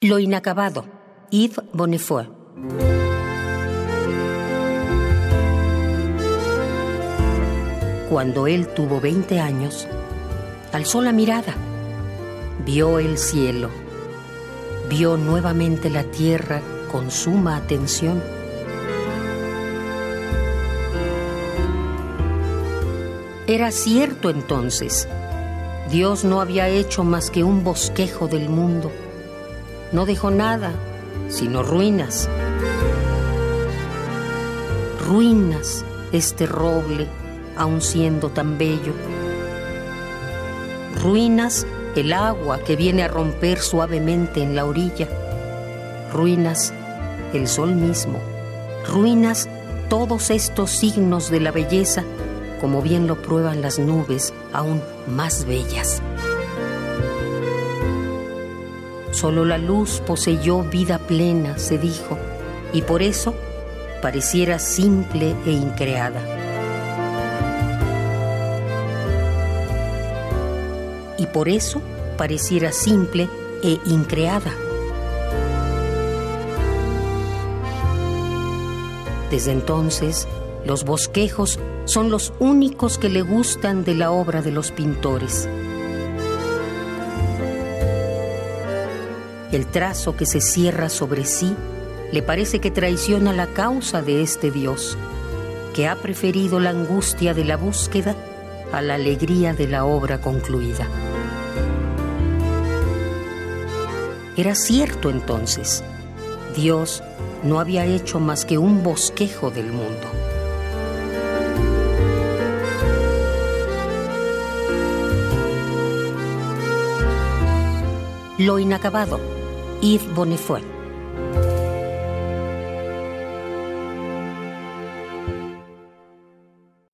Lo inacabado. Yves Bonnefoy. Cuando él tuvo 20 años, alzó la mirada, vio el cielo, vio nuevamente la tierra con suma atención. Era cierto entonces, Dios no había hecho más que un bosquejo del mundo no dejó nada, sino ruinas. Ruinas este roble, aun siendo tan bello. Ruinas el agua que viene a romper suavemente en la orilla. Ruinas el sol mismo. Ruinas todos estos signos de la belleza, como bien lo prueban las nubes aún más bellas. Solo la luz poseyó vida plena, se dijo, y por eso pareciera simple e increada. Y por eso pareciera simple e increada. Desde entonces, los bosquejos son los únicos que le gustan de la obra de los pintores. El trazo que se cierra sobre sí le parece que traiciona la causa de este Dios, que ha preferido la angustia de la búsqueda a la alegría de la obra concluida. Era cierto entonces, Dios no había hecho más que un bosquejo del mundo. Lo inacabado Yves Bonifuet.